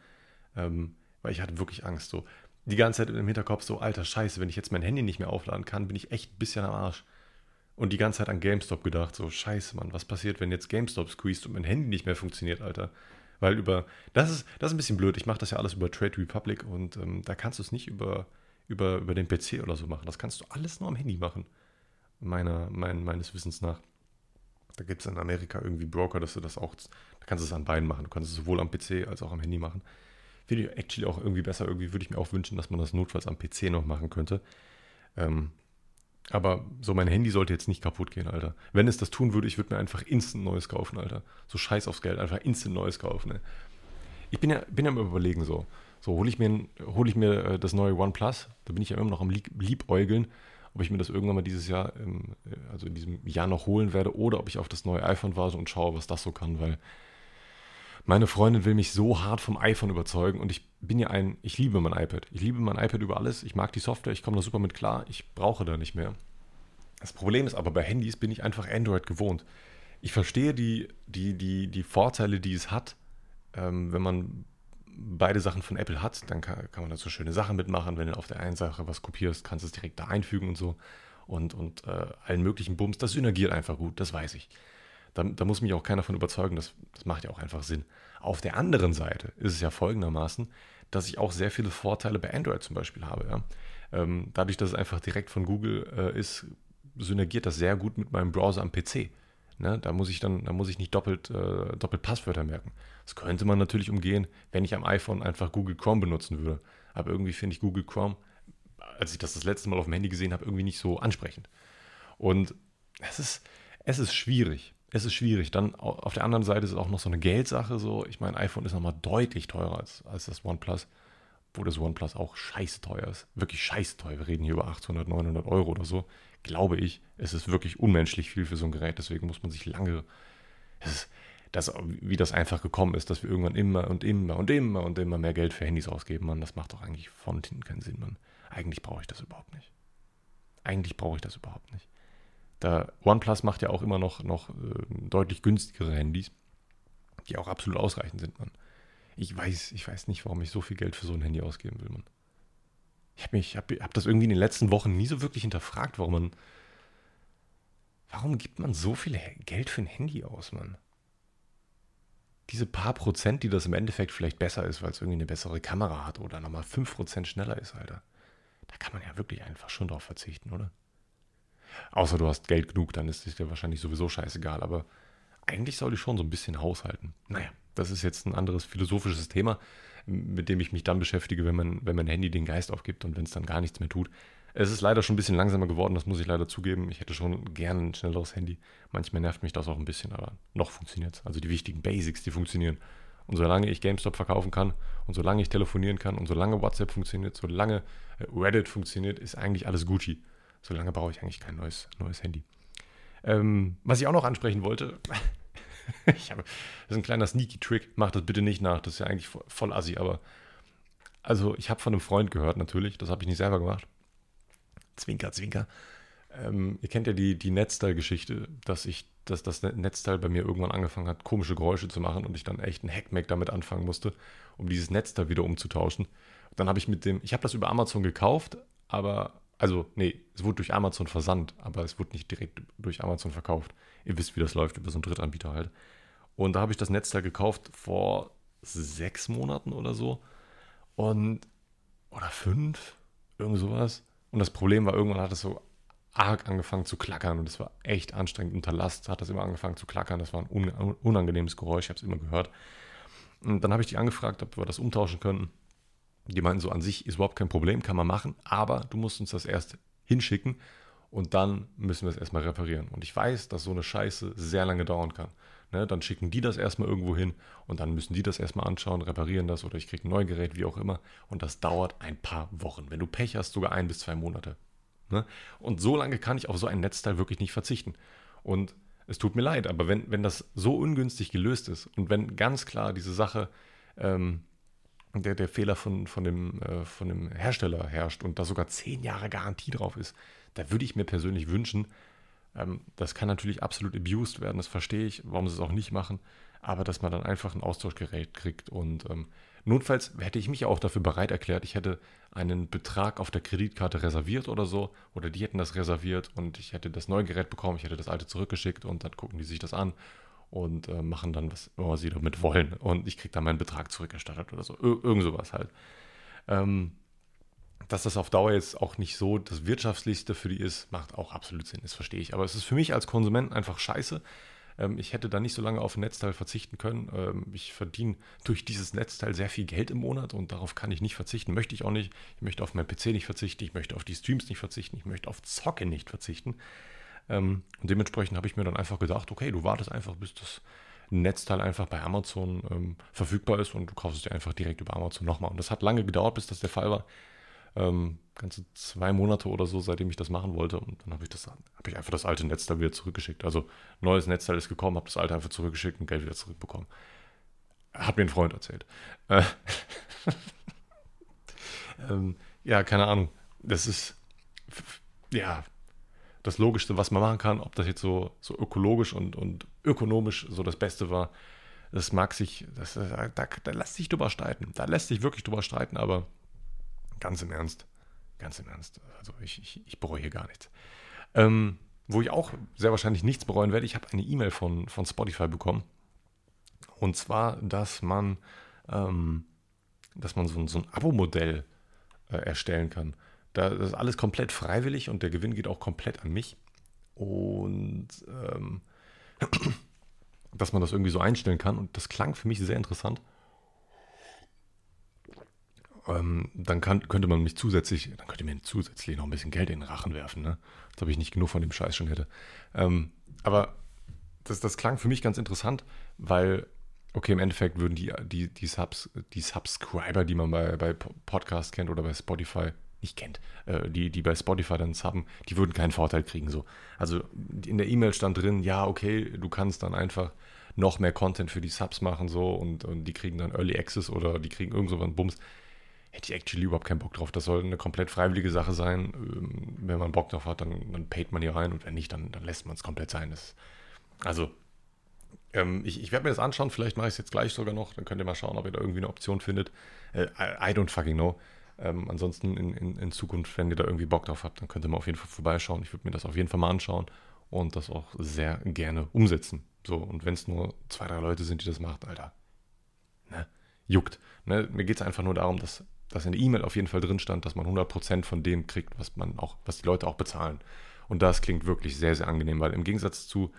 Ähm, weil ich hatte wirklich Angst. So die ganze Zeit im Hinterkopf so, alter Scheiße, wenn ich jetzt mein Handy nicht mehr aufladen kann, bin ich echt ein bisschen am Arsch. Und die ganze Zeit an GameStop gedacht, so, scheiße, Mann, was passiert, wenn jetzt GameStop squeezed und mein Handy nicht mehr funktioniert, Alter? Weil über, das ist, das ist ein bisschen blöd, ich mache das ja alles über Trade Republic und ähm, da kannst du es nicht über, über, über den PC oder so machen. Das kannst du alles nur am Handy machen, meiner, mein, meines Wissens nach. Da gibt es in Amerika irgendwie Broker, dass du das auch, da kannst du es an beiden machen. Du kannst es sowohl am PC als auch am Handy machen. Finde ich actually auch irgendwie besser. Irgendwie würde ich mir auch wünschen, dass man das notfalls am PC noch machen könnte. Ähm, aber so mein Handy sollte jetzt nicht kaputt gehen, Alter. Wenn es das tun würde, ich würde mir einfach instant neues kaufen, Alter. So scheiß aufs Geld, einfach instant neues kaufen. Ne? Ich bin ja, bin ja immer überlegen so. So, hole ich, mir, hol ich mir äh, das neue OnePlus, da bin ich ja immer noch am Liebäugeln, ob ich mir das irgendwann mal dieses Jahr, ähm, also in diesem Jahr noch holen werde oder ob ich auf das neue iPhone warte und schaue, was das so kann, weil meine Freundin will mich so hart vom iPhone überzeugen und ich bin ja ein, ich liebe mein iPad. Ich liebe mein iPad über alles. Ich mag die Software, ich komme da super mit klar. Ich brauche da nicht mehr. Das Problem ist aber bei Handys bin ich einfach Android gewohnt. Ich verstehe die, die, die, die Vorteile, die es hat, ähm, wenn man beide Sachen von Apple hat, dann kann, kann man da so schöne Sachen mitmachen. Wenn du auf der einen Sache was kopierst, kannst du es direkt da einfügen und so. Und, und äh, allen möglichen Bums. Das synergiert einfach gut, das weiß ich. Da, da muss mich auch keiner von überzeugen, das, das macht ja auch einfach Sinn. Auf der anderen Seite ist es ja folgendermaßen, dass ich auch sehr viele Vorteile bei Android zum Beispiel habe. Ja. Ähm, dadurch, dass es einfach direkt von Google äh, ist, synergiert das sehr gut mit meinem Browser am PC. Ne, da muss ich dann, da muss ich nicht doppelt, äh, doppelt Passwörter merken. Das könnte man natürlich umgehen, wenn ich am iPhone einfach Google Chrome benutzen würde. Aber irgendwie finde ich Google Chrome, als ich das das letzte Mal auf dem Handy gesehen habe, irgendwie nicht so ansprechend. Und es ist, es ist schwierig es ist schwierig. Dann auf der anderen Seite ist es auch noch so eine Geldsache. So, ich meine, iPhone ist nochmal deutlich teurer als, als das OnePlus, wo das OnePlus auch scheiße teuer ist. Wirklich scheiße teuer. Wir reden hier über 800, 900 Euro oder so. Glaube ich, es ist wirklich unmenschlich viel für so ein Gerät. Deswegen muss man sich lange. Ist, das, wie das einfach gekommen ist, dass wir irgendwann immer und immer und immer und immer mehr Geld für Handys ausgeben, Mann, das macht doch eigentlich von hinten keinen Sinn, Mann. Eigentlich brauche ich das überhaupt nicht. Eigentlich brauche ich das überhaupt nicht. Da OnePlus macht ja auch immer noch, noch äh, deutlich günstigere Handys, die auch absolut ausreichend sind, Mann. Ich weiß, ich weiß nicht, warum ich so viel Geld für so ein Handy ausgeben will, Mann. Ich habe habe hab das irgendwie in den letzten Wochen nie so wirklich hinterfragt, warum man, warum gibt man so viel Geld für ein Handy aus, Mann? diese paar Prozent, die das im Endeffekt vielleicht besser ist, weil es irgendwie eine bessere Kamera hat oder nochmal 5% schneller ist, Alter. Da kann man ja wirklich einfach schon drauf verzichten, oder? Außer du hast Geld genug, dann ist es dir wahrscheinlich sowieso scheißegal. Aber eigentlich soll ich schon so ein bisschen haushalten. Naja, das ist jetzt ein anderes philosophisches Thema, mit dem ich mich dann beschäftige, wenn man, wenn mein Handy den Geist aufgibt und wenn es dann gar nichts mehr tut. Es ist leider schon ein bisschen langsamer geworden, das muss ich leider zugeben. Ich hätte schon gerne ein schnelleres Handy. Manchmal nervt mich das auch ein bisschen, aber noch funktioniert es. Also die wichtigen Basics, die funktionieren. Und solange ich GameStop verkaufen kann und solange ich telefonieren kann und solange WhatsApp funktioniert, solange äh, Reddit funktioniert, ist eigentlich alles Gucci. Solange brauche ich eigentlich kein neues, neues Handy. Ähm, was ich auch noch ansprechen wollte, habe, das ist ein kleiner Sneaky-Trick, mach das bitte nicht nach, das ist ja eigentlich voll assi, aber also ich habe von einem Freund gehört natürlich, das habe ich nicht selber gemacht, Zwinker, Zwinker. Ähm, ihr kennt ja die, die Netzteil-Geschichte, dass ich, dass das Netzteil bei mir irgendwann angefangen hat, komische Geräusche zu machen und ich dann echt ein Hackmack damit anfangen musste, um dieses Netzteil wieder umzutauschen. Dann habe ich mit dem, ich habe das über Amazon gekauft, aber, also, nee, es wurde durch Amazon versandt, aber es wurde nicht direkt durch Amazon verkauft. Ihr wisst, wie das läuft, über so einen Drittanbieter halt. Und da habe ich das Netzteil gekauft vor sechs Monaten oder so. Und, oder fünf, irgend sowas. Und das Problem war, irgendwann hat es so arg angefangen zu klackern und es war echt anstrengend. Unter Last hat das immer angefangen zu klackern. Das war ein unangenehmes Geräusch, ich habe es immer gehört. Und dann habe ich die angefragt, ob wir das umtauschen könnten. Die meinten so, an sich ist überhaupt kein Problem, kann man machen, aber du musst uns das erst hinschicken und dann müssen wir es erstmal reparieren. Und ich weiß, dass so eine Scheiße sehr lange dauern kann. Ne, dann schicken die das erstmal irgendwo hin und dann müssen die das erstmal anschauen, reparieren das oder ich kriege ein neues Gerät, wie auch immer. Und das dauert ein paar Wochen. Wenn du Pech hast, sogar ein bis zwei Monate. Ne? Und so lange kann ich auf so ein Netzteil wirklich nicht verzichten. Und es tut mir leid, aber wenn, wenn das so ungünstig gelöst ist und wenn ganz klar diese Sache, ähm, der, der Fehler von, von, dem, äh, von dem Hersteller herrscht und da sogar zehn Jahre Garantie drauf ist, da würde ich mir persönlich wünschen, ähm, das kann natürlich absolut abused werden, das verstehe ich, warum sie es auch nicht machen, aber dass man dann einfach ein Austauschgerät kriegt und ähm, notfalls hätte ich mich auch dafür bereit erklärt, ich hätte einen Betrag auf der Kreditkarte reserviert oder so, oder die hätten das reserviert und ich hätte das neue Gerät bekommen, ich hätte das alte zurückgeschickt und dann gucken die sich das an und äh, machen dann, was immer sie damit wollen und ich kriege dann meinen Betrag zurückerstattet oder so, Ir irgend sowas halt. Ähm, dass das auf Dauer jetzt auch nicht so das Wirtschaftlichste für die ist, macht auch absolut Sinn, das verstehe ich. Aber es ist für mich als Konsument einfach scheiße. Ähm, ich hätte da nicht so lange auf ein Netzteil verzichten können. Ähm, ich verdiene durch dieses Netzteil sehr viel Geld im Monat und darauf kann ich nicht verzichten, möchte ich auch nicht. Ich möchte auf meinen PC nicht verzichten, ich möchte auf die Streams nicht verzichten, ich möchte auf Zocke nicht verzichten. Ähm, und dementsprechend habe ich mir dann einfach gedacht, okay, du wartest einfach, bis das Netzteil einfach bei Amazon ähm, verfügbar ist und du kaufst es dir einfach direkt über Amazon nochmal. Und das hat lange gedauert, bis das der Fall war ähm, ganze zwei Monate oder so, seitdem ich das machen wollte. Und dann habe ich das, habe ich einfach das alte Netzteil wieder zurückgeschickt. Also neues Netzteil ist gekommen, habe das alte einfach zurückgeschickt und Geld wieder zurückbekommen. Hat mir ein Freund erzählt. Äh, ähm, ja, keine Ahnung. Das ist ja das Logischste, was man machen kann. Ob das jetzt so, so ökologisch und, und ökonomisch so das Beste war, das mag sich, das, da, da lässt sich drüber streiten. Da lässt sich wirklich drüber streiten, aber Ganz im Ernst. Ganz im Ernst. Also ich, ich, ich bereue hier gar nichts. Ähm, wo ich auch sehr wahrscheinlich nichts bereuen werde, ich habe eine E-Mail von, von Spotify bekommen. Und zwar, dass man, ähm, dass man so, so ein Abo-Modell äh, erstellen kann. Da, das ist alles komplett freiwillig und der Gewinn geht auch komplett an mich. Und ähm, dass man das irgendwie so einstellen kann. Und das klang für mich sehr interessant ähm, dann kann, könnte man mich zusätzlich, dann könnte mir zusätzlich noch ein bisschen Geld in den Rachen werfen, ne? Als ob ich nicht genug von dem Scheiß schon hätte. Ähm, aber das, das klang für mich ganz interessant, weil, okay, im Endeffekt würden die, die, die, Subs, die Subscriber, die man bei, bei Podcast kennt oder bei Spotify, nicht kennt, äh, die, die bei Spotify dann subben, die würden keinen Vorteil kriegen. So. Also in der E-Mail stand drin, ja, okay, du kannst dann einfach noch mehr Content für die Subs machen so und, und die kriegen dann Early Access oder die kriegen irgend so einen Bums. Hätte ich actually überhaupt keinen Bock drauf. Das soll eine komplett freiwillige Sache sein. Ähm, wenn man Bock drauf hat, dann, dann paid man hier rein und wenn nicht, dann, dann lässt man es komplett sein. Das, also, ähm, ich, ich werde mir das anschauen. Vielleicht mache ich es jetzt gleich sogar noch. Dann könnt ihr mal schauen, ob ihr da irgendwie eine Option findet. Äh, I, I don't fucking know. Ähm, ansonsten in, in, in, Zukunft, wenn ihr da irgendwie Bock drauf habt, dann könnt ihr mal auf jeden Fall vorbeischauen. Ich würde mir das auf jeden Fall mal anschauen und das auch sehr gerne umsetzen. So, und wenn es nur zwei, drei Leute sind, die das machen, Alter, ne, juckt. Ne? Mir geht es einfach nur darum, dass, dass in der E-Mail auf jeden Fall drin stand, dass man 100% von dem kriegt, was man auch, was die Leute auch bezahlen. Und das klingt wirklich sehr, sehr angenehm, weil im Gegensatz zu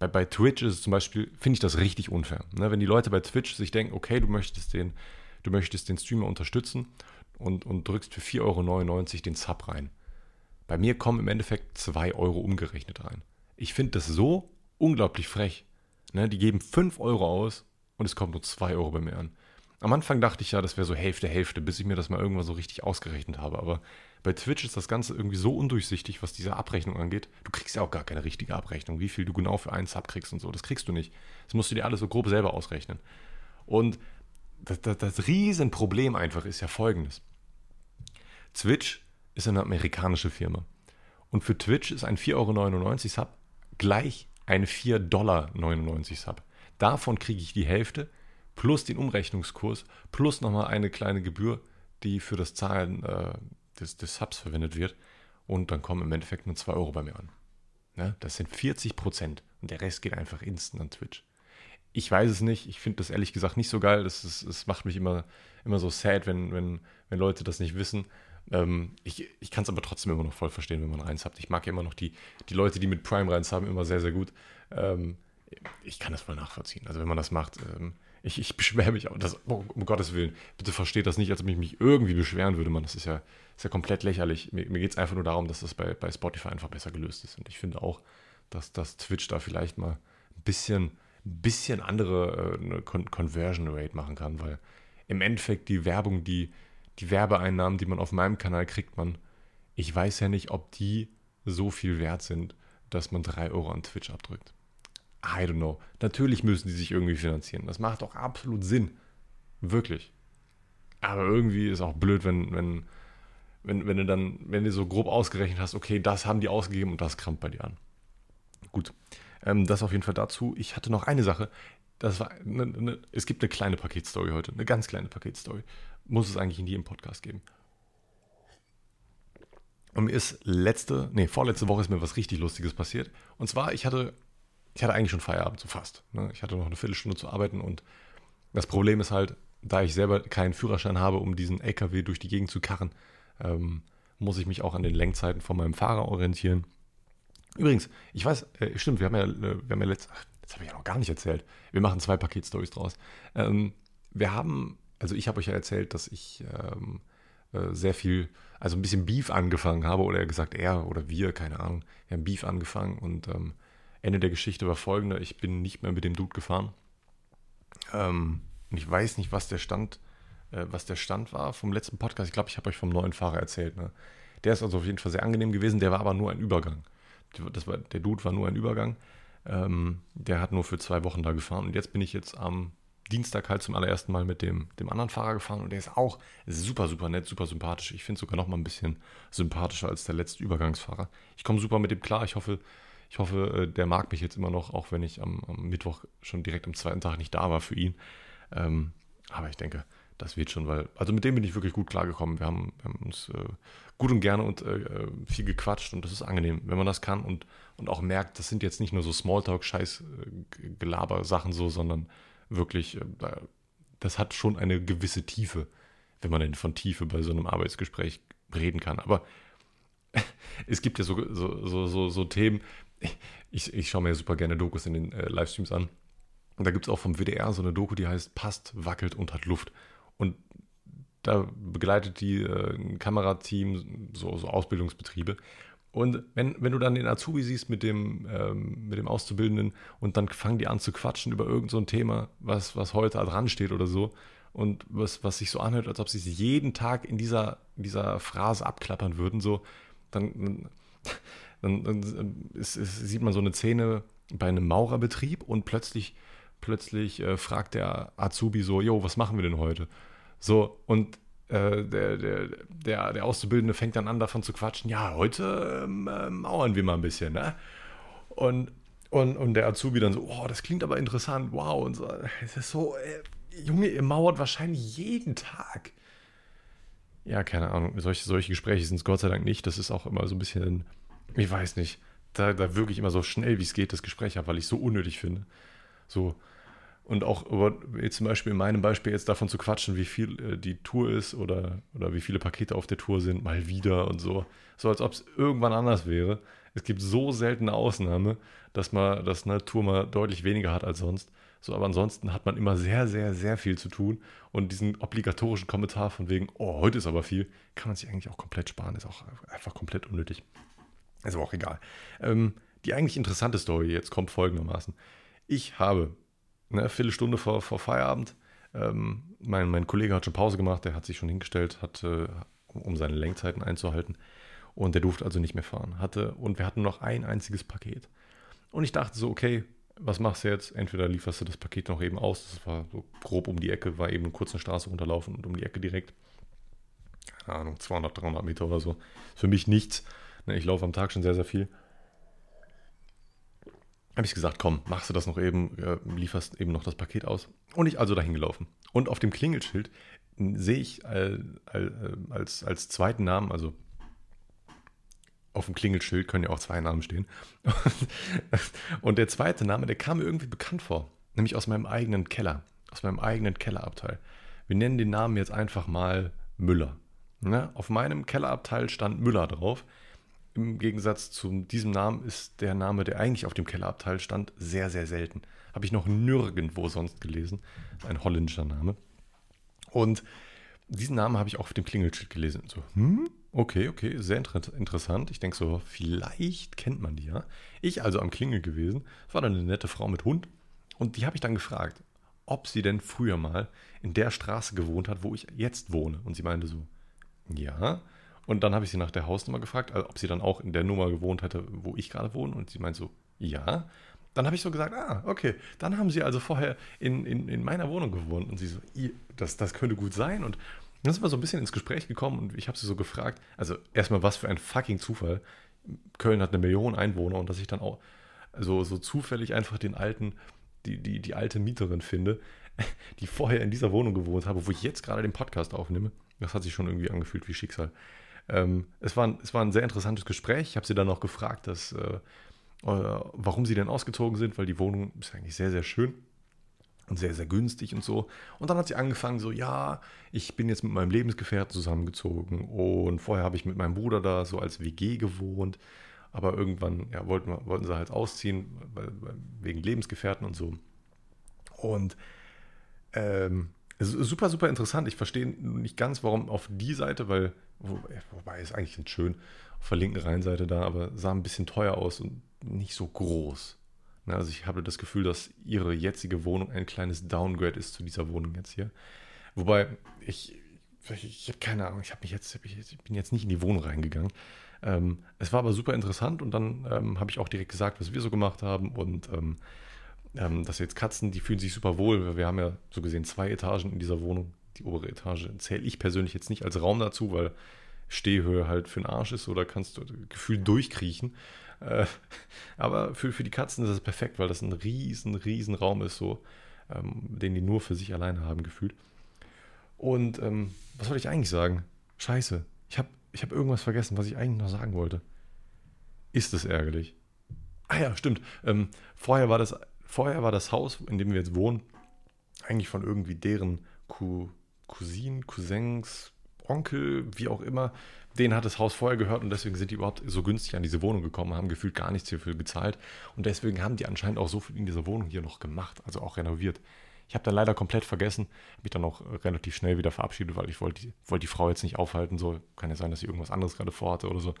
bei, bei Twitch ist es zum Beispiel, finde ich das richtig unfair. Ne? Wenn die Leute bei Twitch sich denken, okay, du möchtest den, du möchtest den Streamer unterstützen und, und drückst für 4,99 Euro den Sub rein. Bei mir kommen im Endeffekt 2 Euro umgerechnet rein. Ich finde das so unglaublich frech. Ne? Die geben 5 Euro aus und es kommt nur 2 Euro bei mir an. Am Anfang dachte ich ja, das wäre so Hälfte, Hälfte, bis ich mir das mal irgendwann so richtig ausgerechnet habe. Aber bei Twitch ist das Ganze irgendwie so undurchsichtig, was diese Abrechnung angeht. Du kriegst ja auch gar keine richtige Abrechnung, wie viel du genau für einen Sub kriegst und so. Das kriegst du nicht. Das musst du dir alles so grob selber ausrechnen. Und das, das, das Riesenproblem einfach ist ja folgendes. Twitch ist eine amerikanische Firma. Und für Twitch ist ein 4,99 Euro Sub gleich ein 4,99 Dollar Sub. Davon kriege ich die Hälfte plus den Umrechnungskurs plus nochmal eine kleine Gebühr, die für das Zahlen äh, des, des Subs verwendet wird. Und dann kommen im Endeffekt nur 2 Euro bei mir an. Ja, das sind 40 Prozent und der Rest geht einfach instant an Twitch. Ich weiß es nicht, ich finde das ehrlich gesagt nicht so geil. Das macht mich immer, immer so sad, wenn, wenn, wenn Leute das nicht wissen. Ähm, ich ich kann es aber trotzdem immer noch voll verstehen, wenn man reins habt. Ich mag ja immer noch die, die Leute, die mit Prime reins haben, immer sehr, sehr gut. Ähm, ich kann das voll nachvollziehen. Also wenn man das macht, ähm, ich, ich beschwere mich, aber das, oh, um Gottes Willen, bitte versteht das nicht, als ob ich mich irgendwie beschweren würde, man. Das ist ja, ist ja komplett lächerlich. Mir, mir geht es einfach nur darum, dass das bei, bei Spotify einfach besser gelöst ist. Und ich finde auch, dass, dass Twitch da vielleicht mal ein bisschen, bisschen andere äh, Con Conversion Rate machen kann, weil im Endeffekt die Werbung, die, die Werbeeinnahmen, die man auf meinem Kanal kriegt, man, ich weiß ja nicht, ob die so viel wert sind, dass man 3 Euro an Twitch abdrückt. I don't know. Natürlich müssen die sich irgendwie finanzieren. Das macht auch absolut Sinn. Wirklich. Aber irgendwie ist auch blöd, wenn, wenn, wenn, wenn du dann, wenn du so grob ausgerechnet hast, okay, das haben die ausgegeben und das kramt bei dir an. Gut. Ähm, das auf jeden Fall dazu. Ich hatte noch eine Sache. Das war eine, eine, es gibt eine kleine Paketstory heute. Eine ganz kleine Paketstory. Muss es eigentlich in jedem Podcast geben. Und mir ist letzte, nee, vorletzte Woche ist mir was richtig Lustiges passiert. Und zwar, ich hatte ich hatte eigentlich schon Feierabend, so fast. Ne? Ich hatte noch eine Viertelstunde zu arbeiten und das Problem ist halt, da ich selber keinen Führerschein habe, um diesen LKW durch die Gegend zu karren, ähm, muss ich mich auch an den Lenkzeiten von meinem Fahrer orientieren. Übrigens, ich weiß, äh, stimmt, wir haben ja, äh, wir haben ja letzt, ach, das habe ich ja noch gar nicht erzählt. Wir machen zwei Paketstories draus. Ähm, wir haben, also ich habe euch ja erzählt, dass ich ähm, äh, sehr viel, also ein bisschen Beef angefangen habe, oder er gesagt, er oder wir, keine Ahnung, wir haben Beef angefangen und ähm, Ende der Geschichte war folgender: Ich bin nicht mehr mit dem Dude gefahren. Ähm, und ich weiß nicht, was der Stand, äh, was der Stand war vom letzten Podcast. Ich glaube, ich habe euch vom neuen Fahrer erzählt. Ne? Der ist also auf jeden Fall sehr angenehm gewesen. Der war aber nur ein Übergang. Das war, der Dude war nur ein Übergang. Ähm, der hat nur für zwei Wochen da gefahren. Und jetzt bin ich jetzt am Dienstag halt zum allerersten Mal mit dem, dem anderen Fahrer gefahren. Und der ist auch super, super nett, super sympathisch. Ich finde sogar noch mal ein bisschen sympathischer als der letzte Übergangsfahrer. Ich komme super mit dem klar. Ich hoffe, ich hoffe, äh, der mag mich jetzt immer noch, auch wenn ich am, am Mittwoch schon direkt am zweiten Tag nicht da war für ihn. Ähm, aber ich denke, das wird schon, weil, also mit dem bin ich wirklich gut klargekommen. Wir haben, wir haben uns äh, gut und gerne und äh, viel gequatscht und das ist angenehm, wenn man das kann und, und auch merkt, das sind jetzt nicht nur so Smalltalk-Scheiß-Gelaber-Sachen so, sondern wirklich, äh, das hat schon eine gewisse Tiefe, wenn man denn von Tiefe bei so einem Arbeitsgespräch reden kann. Aber es gibt ja so, so, so, so, Themen, ich, ich schaue mir super gerne Dokus in den äh, Livestreams an. Und da gibt es auch vom WDR so eine Doku, die heißt Passt, wackelt und hat Luft. Und da begleitet die äh, ein Kamerateam so, so Ausbildungsbetriebe. Und wenn, wenn du dann den Azubi siehst mit dem, ähm, mit dem Auszubildenden und dann fangen die an zu quatschen über irgendein so Thema, was, was heute dran steht oder so, und was, was sich so anhört, als ob sie es jeden Tag in dieser, dieser Phrase abklappern würden, so, dann, dann, dann ist, ist, sieht man so eine Szene bei einem Maurerbetrieb und plötzlich plötzlich äh, fragt der Azubi so, jo, was machen wir denn heute? So, und der, der, der, der Auszubildende fängt dann an, davon zu quatschen, ja, heute ähm, äh, mauern wir mal ein bisschen, ne? Und, und, und der Azubi dann so, oh, das klingt aber interessant, wow. Und so, es ist so, äh, Junge, ihr mauert wahrscheinlich jeden Tag. Ja, keine Ahnung, solche, solche Gespräche sind es Gott sei Dank nicht. Das ist auch immer so ein bisschen, ich weiß nicht, da, da wirklich immer so schnell wie es geht das Gespräch ab, weil ich es so unnötig finde. So, und auch über, zum Beispiel in meinem Beispiel jetzt davon zu quatschen, wie viel äh, die Tour ist oder, oder wie viele Pakete auf der Tour sind, mal wieder und so. So als ob es irgendwann anders wäre. Es gibt so seltene Ausnahme, dass man dass eine Tour mal deutlich weniger hat als sonst. So, aber ansonsten hat man immer sehr, sehr, sehr viel zu tun. Und diesen obligatorischen Kommentar von wegen, oh, heute ist aber viel, kann man sich eigentlich auch komplett sparen. Ist auch einfach komplett unnötig. Ist aber auch egal. Ähm, die eigentlich interessante Story jetzt kommt folgendermaßen. Ich habe eine Viertelstunde vor, vor Feierabend. Ähm, mein, mein Kollege hat schon Pause gemacht, der hat sich schon hingestellt, hat, äh, um seine Lenkzeiten einzuhalten. Und der durfte also nicht mehr fahren. Hatte, und wir hatten noch ein einziges Paket. Und ich dachte so, okay, was machst du jetzt? Entweder lieferst du das Paket noch eben aus, das war so grob um die Ecke, war eben kurz eine Straße runterlaufen und um die Ecke direkt. Keine Ahnung, 200, 300 Meter oder so. Für mich nichts. Ne, ich laufe am Tag schon sehr, sehr viel habe ich gesagt, komm, machst du das noch eben, äh, lieferst eben noch das Paket aus. Und ich also dahin gelaufen. Und auf dem Klingelschild sehe ich äh, als, als zweiten Namen, also auf dem Klingelschild können ja auch zwei Namen stehen. Und der zweite Name, der kam mir irgendwie bekannt vor. Nämlich aus meinem eigenen Keller, aus meinem eigenen Kellerabteil. Wir nennen den Namen jetzt einfach mal Müller. Ne? Auf meinem Kellerabteil stand Müller drauf. Im Gegensatz zu diesem Namen ist der Name, der eigentlich auf dem Kellerabteil stand, sehr, sehr selten. Habe ich noch nirgendwo sonst gelesen. Ein holländischer Name. Und diesen Namen habe ich auch auf dem Klingelschild gelesen. So, hm, okay, okay, sehr inter interessant. Ich denke so, vielleicht kennt man die ja. Ich also am Klingel gewesen. Es war dann eine nette Frau mit Hund. Und die habe ich dann gefragt, ob sie denn früher mal in der Straße gewohnt hat, wo ich jetzt wohne. Und sie meinte so, ja. Und dann habe ich sie nach der Hausnummer gefragt, also ob sie dann auch in der Nummer gewohnt hätte, wo ich gerade wohne. Und sie meint so, ja. Dann habe ich so gesagt, ah, okay, dann haben sie also vorher in, in, in meiner Wohnung gewohnt. Und sie so, das, das könnte gut sein. Und dann sind wir so ein bisschen ins Gespräch gekommen und ich habe sie so gefragt, also erstmal, was für ein fucking Zufall. Köln hat eine Million Einwohner und dass ich dann auch so, so zufällig einfach den alten, die, die, die alte Mieterin finde, die vorher in dieser Wohnung gewohnt habe, wo ich jetzt gerade den Podcast aufnehme. Das hat sich schon irgendwie angefühlt wie Schicksal. Ähm, es, war ein, es war ein sehr interessantes Gespräch. Ich habe sie dann auch gefragt, dass, äh, äh, warum sie denn ausgezogen sind, weil die Wohnung ist eigentlich sehr, sehr schön und sehr, sehr günstig und so. Und dann hat sie angefangen, so, ja, ich bin jetzt mit meinem Lebensgefährten zusammengezogen und vorher habe ich mit meinem Bruder da so als WG gewohnt, aber irgendwann ja, wollten, wollten sie halt ausziehen, weil, wegen Lebensgefährten und so. Und ähm, super, super interessant. Ich verstehe nicht ganz, warum auf die Seite, weil Wobei ist eigentlich ganz schön auf der linken Rheinseite da, aber sah ein bisschen teuer aus und nicht so groß. Ne, also ich habe das Gefühl, dass ihre jetzige Wohnung ein kleines Downgrade ist zu dieser Wohnung jetzt hier. Wobei ich, ich, habe keine Ahnung, ich habe mich jetzt, ich bin jetzt nicht in die Wohnung reingegangen. Ähm, es war aber super interessant und dann ähm, habe ich auch direkt gesagt, was wir so gemacht haben und ähm, ähm dass jetzt Katzen, die fühlen sich super wohl. Wir haben ja so gesehen zwei Etagen in dieser Wohnung die obere Etage zähle ich persönlich jetzt nicht als Raum dazu, weil Stehhöhe halt für den Arsch ist oder kannst du gefühlt durchkriechen. Äh, aber für, für die Katzen ist das perfekt, weil das ein riesen, riesen Raum ist, so, ähm, den die nur für sich alleine haben, gefühlt. Und ähm, was wollte ich eigentlich sagen? Scheiße, ich habe ich hab irgendwas vergessen, was ich eigentlich noch sagen wollte. Ist es ärgerlich? Ah ja, stimmt. Ähm, vorher, war das, vorher war das Haus, in dem wir jetzt wohnen, eigentlich von irgendwie deren Kuh, Cousinen, Cousins, Onkel, wie auch immer, denen hat das Haus vorher gehört und deswegen sind die überhaupt so günstig an diese Wohnung gekommen, haben gefühlt gar nichts hierfür gezahlt und deswegen haben die anscheinend auch so viel in dieser Wohnung hier noch gemacht, also auch renoviert. Ich habe dann leider komplett vergessen, habe mich dann auch relativ schnell wieder verabschiedet, weil ich wollte wollt die Frau jetzt nicht aufhalten, so kann ja sein, dass sie irgendwas anderes gerade vorhatte oder so.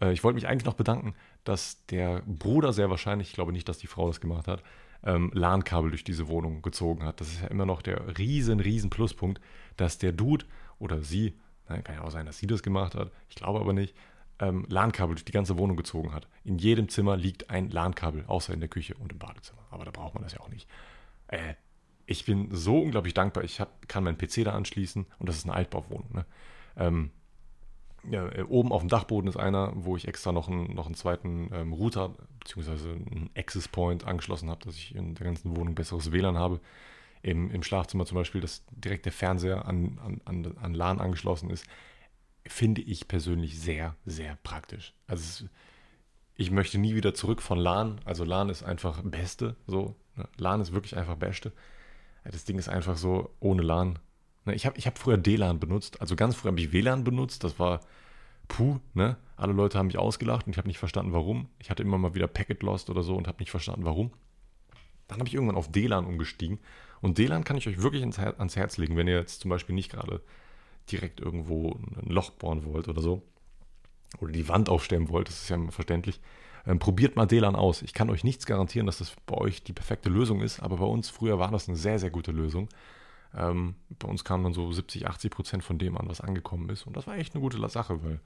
Äh, ich wollte mich eigentlich noch bedanken, dass der Bruder sehr wahrscheinlich, ich glaube nicht, dass die Frau das gemacht hat, ähm, LAN-Kabel durch diese Wohnung gezogen hat. Das ist ja immer noch der riesen, riesen Pluspunkt, dass der Dude oder sie, nein, kann ja auch sein, dass sie das gemacht hat, ich glaube aber nicht, ähm, LAN-Kabel durch die ganze Wohnung gezogen hat. In jedem Zimmer liegt ein LAN-Kabel, außer in der Küche und im Badezimmer. Aber da braucht man das ja auch nicht. Äh, ich bin so unglaublich dankbar. Ich hab, kann meinen PC da anschließen und das ist eine Altbauwohnung. Ne? Ähm, ja, äh, oben auf dem Dachboden ist einer, wo ich extra noch einen, noch einen zweiten ähm, Router bzw. einen Access Point angeschlossen habe, dass ich in der ganzen Wohnung besseres WLAN habe. Im, im Schlafzimmer zum Beispiel, dass direkt der Fernseher an, an, an, an LAN angeschlossen ist, finde ich persönlich sehr, sehr praktisch. Also es, ich möchte nie wieder zurück von LAN. Also LAN ist einfach Beste. So. Ne? LAN ist wirklich einfach Beste. Das Ding ist einfach so, ohne LAN ich habe ich hab früher DLAN benutzt, also ganz früher habe ich WLAN benutzt, das war puh, ne? Alle Leute haben mich ausgelacht und ich habe nicht verstanden, warum. Ich hatte immer mal wieder Packet Lost oder so und habe nicht verstanden, warum. Dann habe ich irgendwann auf DLAN umgestiegen und DLAN kann ich euch wirklich ans Herz legen, wenn ihr jetzt zum Beispiel nicht gerade direkt irgendwo ein Loch bohren wollt oder so oder die Wand aufstellen wollt, das ist ja verständlich. Ähm, probiert mal DLAN aus. Ich kann euch nichts garantieren, dass das bei euch die perfekte Lösung ist, aber bei uns früher war das eine sehr, sehr gute Lösung. Ähm, bei uns kamen dann so 70, 80 Prozent von dem an, was angekommen ist. Und das war echt eine gute Sache, weil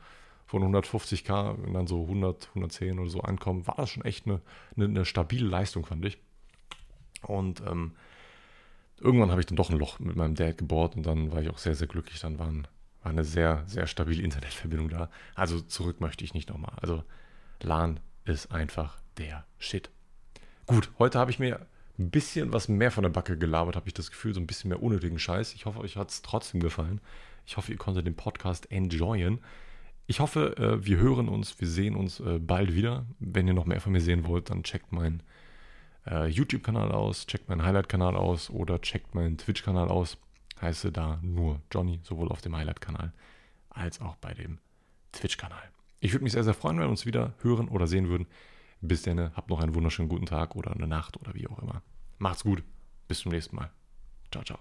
von 150k, wenn dann so 100, 110 oder so ankommen, war das schon echt eine, eine, eine stabile Leistung, fand ich. Und ähm, irgendwann habe ich dann doch ein Loch mit meinem Dad gebohrt und dann war ich auch sehr, sehr glücklich. Dann waren, war eine sehr, sehr stabile Internetverbindung da. Also zurück möchte ich nicht nochmal. Also LAN ist einfach der Shit. Gut, heute habe ich mir ein bisschen was mehr von der Backe gelabert, habe ich das Gefühl, so ein bisschen mehr unnötigen Scheiß. Ich hoffe, euch hat es trotzdem gefallen. Ich hoffe, ihr konntet den Podcast enjoyen. Ich hoffe, äh, wir hören uns, wir sehen uns äh, bald wieder. Wenn ihr noch mehr von mir sehen wollt, dann checkt meinen äh, YouTube-Kanal aus, checkt meinen Highlight-Kanal aus oder checkt meinen Twitch-Kanal aus. Heiße da nur Johnny, sowohl auf dem Highlight-Kanal als auch bei dem Twitch-Kanal. Ich würde mich sehr, sehr freuen, wenn wir uns wieder hören oder sehen würden. Bis dann, habt noch einen wunderschönen guten Tag oder eine Nacht oder wie auch immer. Macht's gut. Bis zum nächsten Mal. Ciao, ciao.